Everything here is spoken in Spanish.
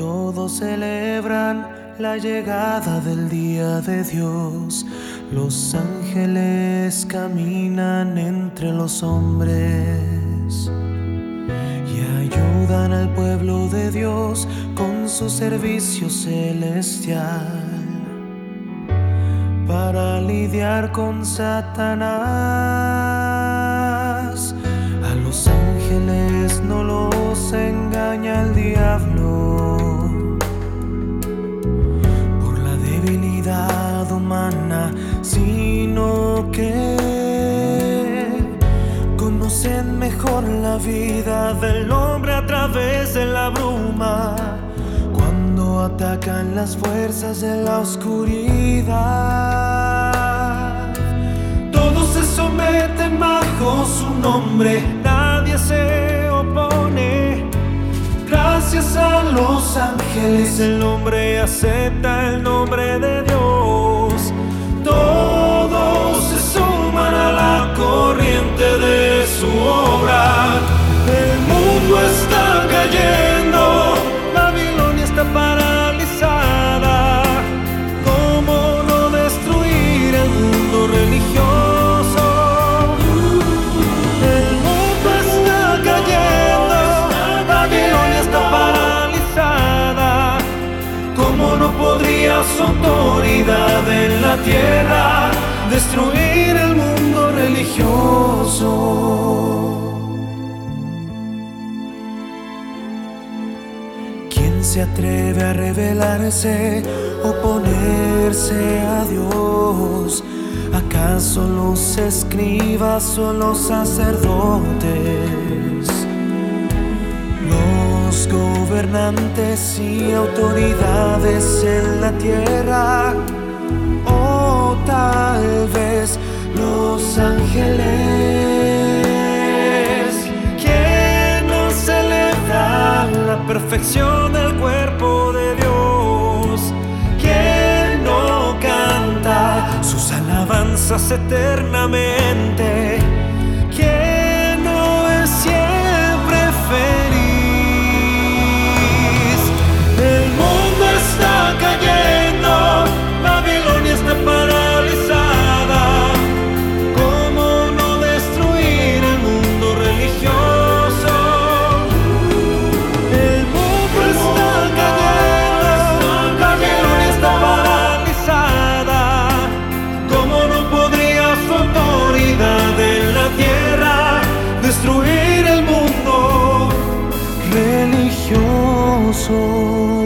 Todos celebran la llegada del día de Dios. Los ángeles caminan entre los hombres y ayudan al pueblo de Dios con su servicio celestial para lidiar con Satanás. Vida del hombre a través de la bruma cuando atacan las fuerzas de la oscuridad. Todos se someten bajo su nombre, nadie se opone. Gracias a los ángeles el hombre acepta el nombre de Dios. Podría su autoridad en la tierra destruir el mundo religioso? ¿Quién se atreve a rebelarse, oponerse a Dios? ¿Acaso los escribas o los sacerdotes? Gobernantes y autoridades en la tierra, o tal vez los ángeles que no celebran la perfección del cuerpo de Dios, que no canta sus alabanzas eternamente, 说